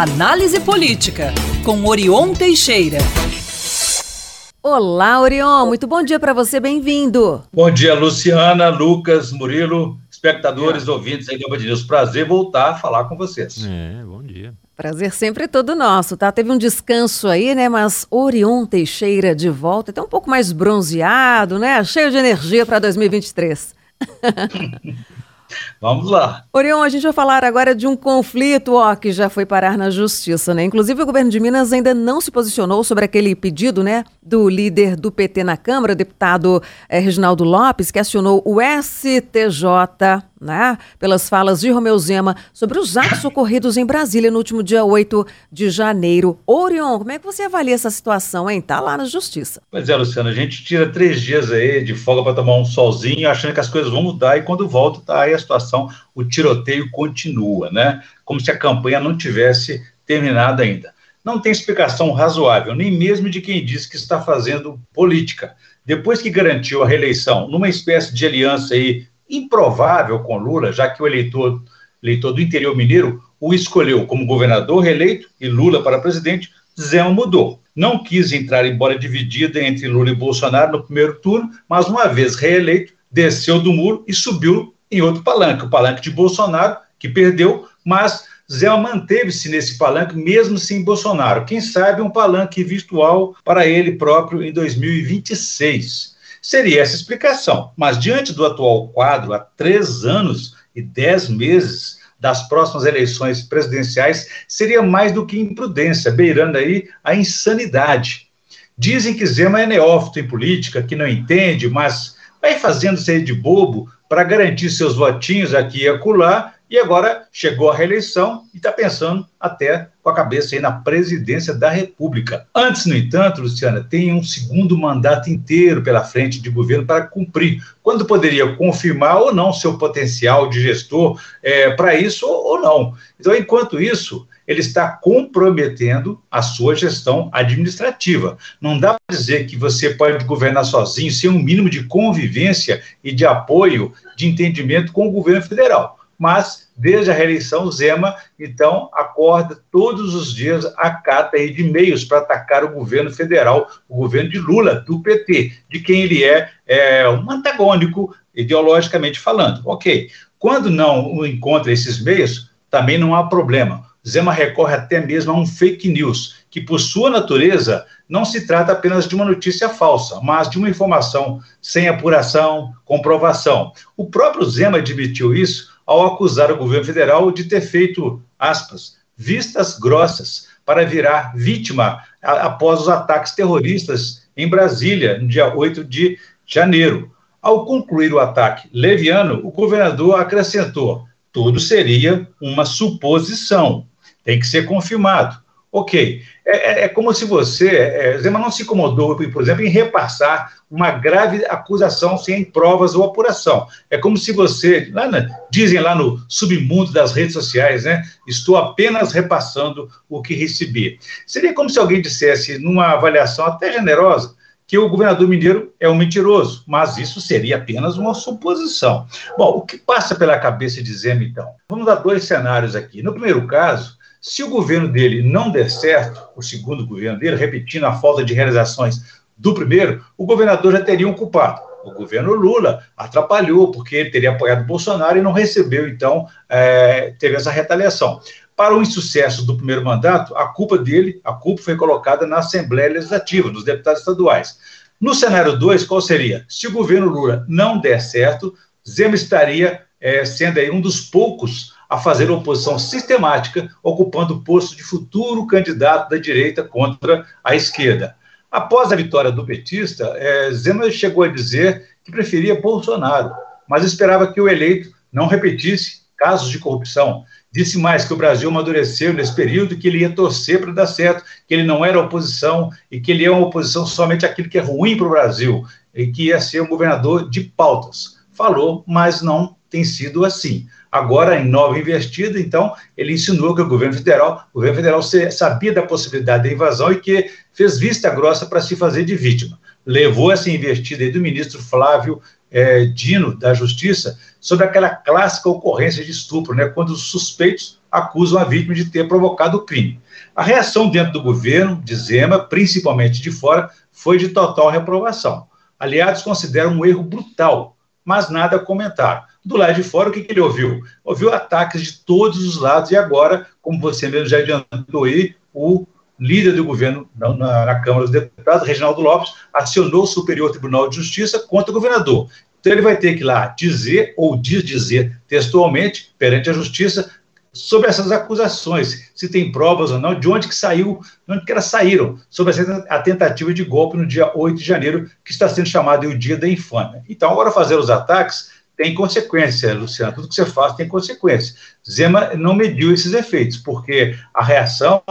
Análise Política, com Orion Teixeira. Olá, Orion, muito bom dia para você, bem-vindo. Bom dia, Luciana, Lucas, Murilo, espectadores, é. ouvintes aí do Band News. Prazer voltar a falar com vocês. É, bom dia. Prazer sempre todo nosso, tá? Teve um descanso aí, né? Mas Orion Teixeira de volta, até um pouco mais bronzeado, né? Cheio de energia para 2023. Vamos lá. Orion, a gente vai falar agora de um conflito ó, que já foi parar na justiça, né? Inclusive, o governo de Minas ainda não se posicionou sobre aquele pedido, né, do líder do PT na Câmara, deputado é, Reginaldo Lopes, que acionou o STJ né, pelas falas de Romeu Zema sobre os atos ocorridos em Brasília no último dia 8 de janeiro. Orion, como é que você avalia essa situação, hein? Tá lá na justiça. Pois é, Luciano, a gente tira três dias aí de folga para tomar um solzinho, achando que as coisas vão mudar, e quando volta, tá aí a situação, o tiroteio continua, né? Como se a campanha não tivesse terminado ainda. Não tem explicação razoável, nem mesmo de quem diz que está fazendo política. Depois que garantiu a reeleição numa espécie de aliança aí improvável com Lula, já que o eleitor, eleitor do interior mineiro o escolheu como governador reeleito e Lula para presidente, Zema mudou. Não quis entrar em bola dividida entre Lula e Bolsonaro no primeiro turno, mas uma vez reeleito, desceu do muro e subiu em outro palanque, o palanque de Bolsonaro, que perdeu, mas Zema manteve-se nesse palanque mesmo sem Bolsonaro. Quem sabe um palanque virtual para ele próprio em 2026. Seria essa explicação. Mas diante do atual quadro, há três anos e dez meses das próximas eleições presidenciais, seria mais do que imprudência, beirando aí a insanidade. Dizem que Zema é neófito em política, que não entende, mas vai fazendo-se de bobo para garantir seus votinhos aqui e acolá e agora chegou a reeleição e está pensando até com a cabeça aí na presidência da República. Antes, no entanto, Luciana, tem um segundo mandato inteiro pela frente de governo para cumprir, quando poderia confirmar ou não seu potencial de gestor é, para isso ou não. Então, enquanto isso, ele está comprometendo a sua gestão administrativa. Não dá para dizer que você pode governar sozinho sem um mínimo de convivência e de apoio, de entendimento com o governo federal mas desde a reeleição, Zema, então, acorda todos os dias a cata aí de e-mails para atacar o governo federal, o governo de Lula, do PT, de quem ele é, é um antagônico, ideologicamente falando. Ok. Quando não encontra esses meios, também não há problema. Zema recorre até mesmo a um fake news, que por sua natureza não se trata apenas de uma notícia falsa, mas de uma informação sem apuração, comprovação. O próprio Zema admitiu isso ao acusar o governo federal de ter feito, aspas, vistas grossas para virar vítima após os ataques terroristas em Brasília, no dia 8 de janeiro. Ao concluir o ataque leviano, o governador acrescentou: tudo seria uma suposição, tem que ser confirmado. Ok, é, é, é como se você, é, Zema não se incomodou, por exemplo, em repassar uma grave acusação sem provas ou apuração. É como se você, lá na, dizem lá no submundo das redes sociais, né? Estou apenas repassando o que recebi. Seria como se alguém dissesse, numa avaliação até generosa, que o governador mineiro é um mentiroso, mas isso seria apenas uma suposição. Bom, o que passa pela cabeça de Zema, então? Vamos dar dois cenários aqui. No primeiro caso, se o governo dele não der certo, o segundo governo dele, repetindo a falta de realizações do primeiro, o governador já teria um culpado. O governo Lula atrapalhou, porque ele teria apoiado Bolsonaro e não recebeu, então, é, teve essa retaliação. Para o insucesso do primeiro mandato, a culpa dele, a culpa foi colocada na Assembleia Legislativa, nos deputados estaduais. No cenário 2, qual seria? Se o governo Lula não der certo, Zema estaria é, sendo aí um dos poucos a fazer oposição sistemática, ocupando o posto de futuro candidato da direita contra a esquerda. Após a vitória do petista, é, Zema chegou a dizer que preferia Bolsonaro, mas esperava que o eleito não repetisse casos de corrupção. Disse mais que o Brasil amadureceu nesse período que ele ia torcer para dar certo, que ele não era oposição e que ele é uma oposição somente aquilo que é ruim para o Brasil e que ia ser um governador de pautas. Falou, mas não tem sido assim. Agora, em nova investida, então, ele insinuou que o governo federal, o governo federal sabia da possibilidade da invasão e que fez vista grossa para se fazer de vítima. Levou essa investida do ministro Flávio é, Dino, da Justiça, sobre aquela clássica ocorrência de estupro, né, quando os suspeitos acusam a vítima de ter provocado o crime. A reação dentro do governo, de Zema, principalmente de fora, foi de total reprovação. Aliados consideram um erro brutal, mas nada comentaram. Do lado de fora, o que, que ele ouviu? Ouviu ataques de todos os lados, e agora, como você mesmo já adiantou aí, o líder do governo na, na, Câmara dos Deputados, Reginaldo Lopes, acionou o Superior Tribunal de Justiça contra o governador. Então ele vai ter que lá dizer ou desdizer textualmente perante a Justiça sobre essas acusações, se tem provas ou não, de onde que saiu, de onde que elas saíram, sobre a tentativa de golpe no dia 8 de janeiro, que está sendo chamado o dia da infâmia. Então, agora fazer os ataques tem consequência, Luciano, tudo que você faz tem consequência. Zema não mediu esses efeitos, porque a reação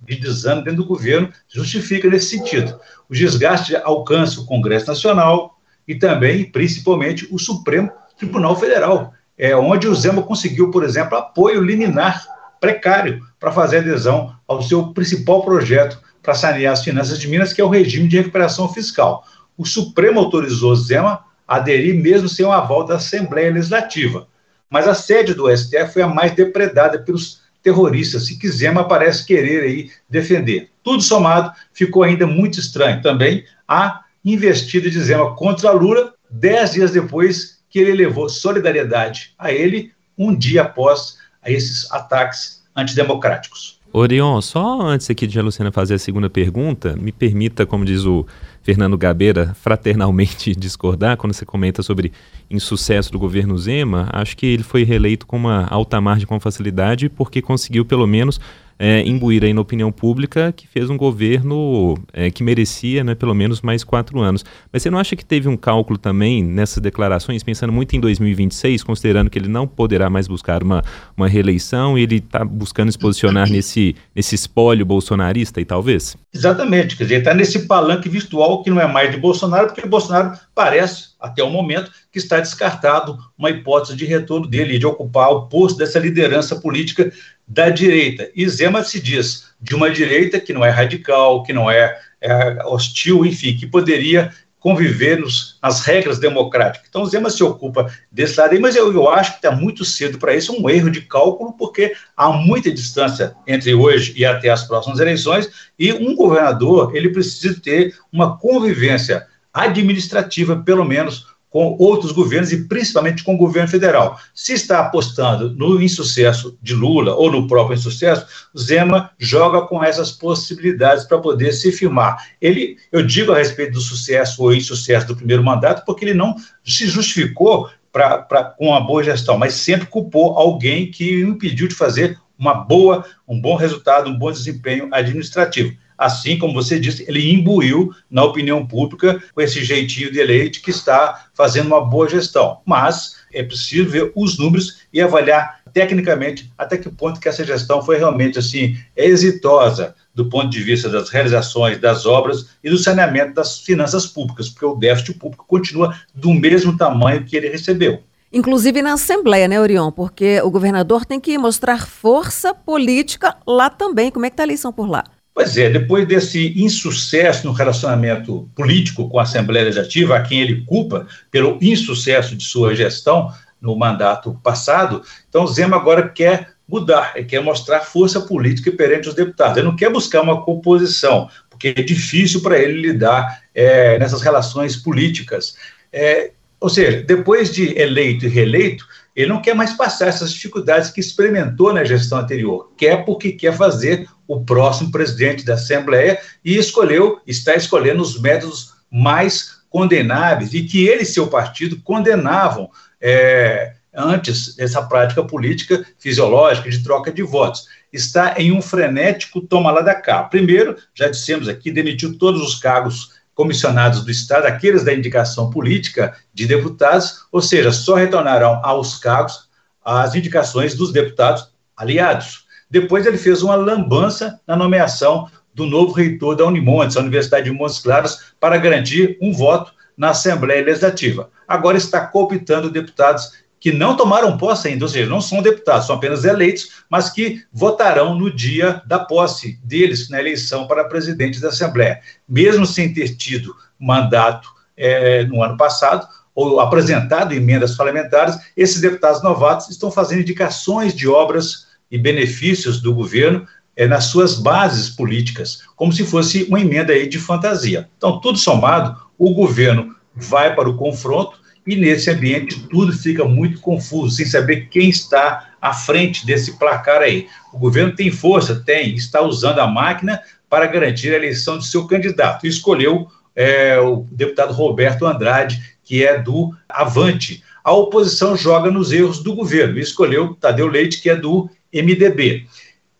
de desânimo dentro do governo justifica nesse sentido. O desgaste alcança o Congresso Nacional e também, principalmente, o Supremo Tribunal Federal, é, onde o Zema conseguiu, por exemplo, apoio liminar precário para fazer adesão ao seu principal projeto para sanear as finanças de Minas, que é o regime de recuperação fiscal. O Supremo autorizou Zema aderir mesmo sem o aval da Assembleia Legislativa. Mas a sede do STF foi a mais depredada pelos terroristas, que Zema parece querer aí defender. Tudo somado, ficou ainda muito estranho também a investida de Zema contra Lula, dez dias depois que ele levou solidariedade a ele, um dia após esses ataques antidemocráticos. Orion, só antes aqui de a Luciana fazer a segunda pergunta, me permita, como diz o Fernando Gabeira, fraternalmente discordar quando você comenta sobre insucesso do governo Zema. Acho que ele foi reeleito com uma alta margem com facilidade porque conseguiu pelo menos é, imbuir aí na opinião pública que fez um governo é, que merecia né, pelo menos mais quatro anos. Mas você não acha que teve um cálculo também nessas declarações, pensando muito em 2026, considerando que ele não poderá mais buscar uma, uma reeleição e ele está buscando se posicionar nesse, nesse espólio bolsonarista e talvez? Exatamente, quer dizer, está nesse palanque virtual que não é mais de Bolsonaro, porque Bolsonaro parece, até o momento, que está descartado uma hipótese de retorno dele, de ocupar o posto dessa liderança política da direita. E Zema se diz de uma direita que não é radical, que não é, é hostil, enfim, que poderia conviver nos, nas regras democráticas. Então, Zema se ocupa desse lado aí, mas eu, eu acho que está muito cedo para isso, um erro de cálculo, porque há muita distância entre hoje e até as próximas eleições, e um governador, ele precisa ter uma convivência administrativa, pelo menos, com outros governos e principalmente com o governo federal. Se está apostando no insucesso de Lula ou no próprio insucesso, Zema joga com essas possibilidades para poder se firmar. Ele, eu digo a respeito do sucesso ou insucesso do primeiro mandato, porque ele não se justificou pra, pra, com uma boa gestão, mas sempre culpou alguém que o impediu de fazer uma boa, um bom resultado, um bom desempenho administrativo assim como você disse, ele imbuiu na opinião pública com esse jeitinho de eleito que está fazendo uma boa gestão. Mas é preciso ver os números e avaliar tecnicamente até que ponto que essa gestão foi realmente assim exitosa do ponto de vista das realizações das obras e do saneamento das finanças públicas, porque o déficit público continua do mesmo tamanho que ele recebeu. Inclusive na Assembleia, né, Orion? Porque o governador tem que mostrar força política lá também. Como é que está a eleição por lá? Pois é, depois desse insucesso no relacionamento político com a Assembleia Legislativa, a quem ele culpa pelo insucesso de sua gestão no mandato passado, então Zema agora quer mudar, ele quer mostrar força política perante os deputados. Ele não quer buscar uma composição, porque é difícil para ele lidar é, nessas relações políticas. É, ou seja, depois de eleito e reeleito, ele não quer mais passar essas dificuldades que experimentou na gestão anterior. Quer porque quer fazer o próximo presidente da Assembleia e escolheu, está escolhendo os métodos mais condenáveis e que ele e seu partido condenavam é, antes dessa prática política fisiológica de troca de votos. Está em um frenético toma lá da cá. Primeiro, já dissemos aqui, demitiu todos os cargos comissionados do Estado, aqueles da indicação política de deputados, ou seja, só retornarão aos cargos as indicações dos deputados aliados. Depois ele fez uma lambança na nomeação do novo reitor da Unimontes, a Universidade de Montes Claros, para garantir um voto na Assembleia Legislativa. Agora está cooptando deputados que não tomaram posse ainda, ou seja, não são deputados, são apenas eleitos, mas que votarão no dia da posse deles na eleição para presidente da Assembleia. Mesmo sem ter tido mandato é, no ano passado, ou apresentado emendas parlamentares, esses deputados novatos estão fazendo indicações de obras e benefícios do governo é, nas suas bases políticas, como se fosse uma emenda aí de fantasia. Então, tudo somado, o governo vai para o confronto e nesse ambiente tudo fica muito confuso, sem saber quem está à frente desse placar aí. O governo tem força? Tem, está usando a máquina para garantir a eleição de seu candidato. Escolheu é, o deputado Roberto Andrade, que é do Avante. A oposição joga nos erros do governo, escolheu Tadeu Leite, que é do MDB.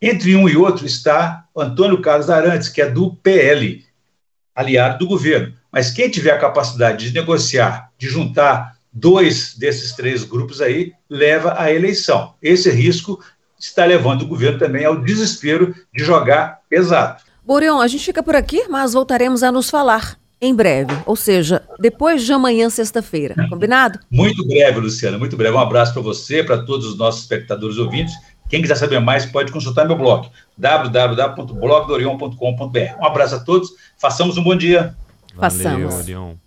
Entre um e outro está Antônio Carlos Arantes, que é do PL, aliado do governo. Mas quem tiver a capacidade de negociar, de juntar dois desses três grupos aí, leva à eleição. Esse risco está levando o governo também ao desespero de jogar pesado. Boreon, a gente fica por aqui, mas voltaremos a nos falar em breve, ou seja, depois de amanhã, sexta-feira. Combinado? Muito breve, Luciana, muito breve. Um abraço para você, para todos os nossos espectadores ouvintes. Quem quiser saber mais pode consultar meu blog, www.blogdorion.com.br. Um abraço a todos, façamos um bom dia. Façamos. Valeu,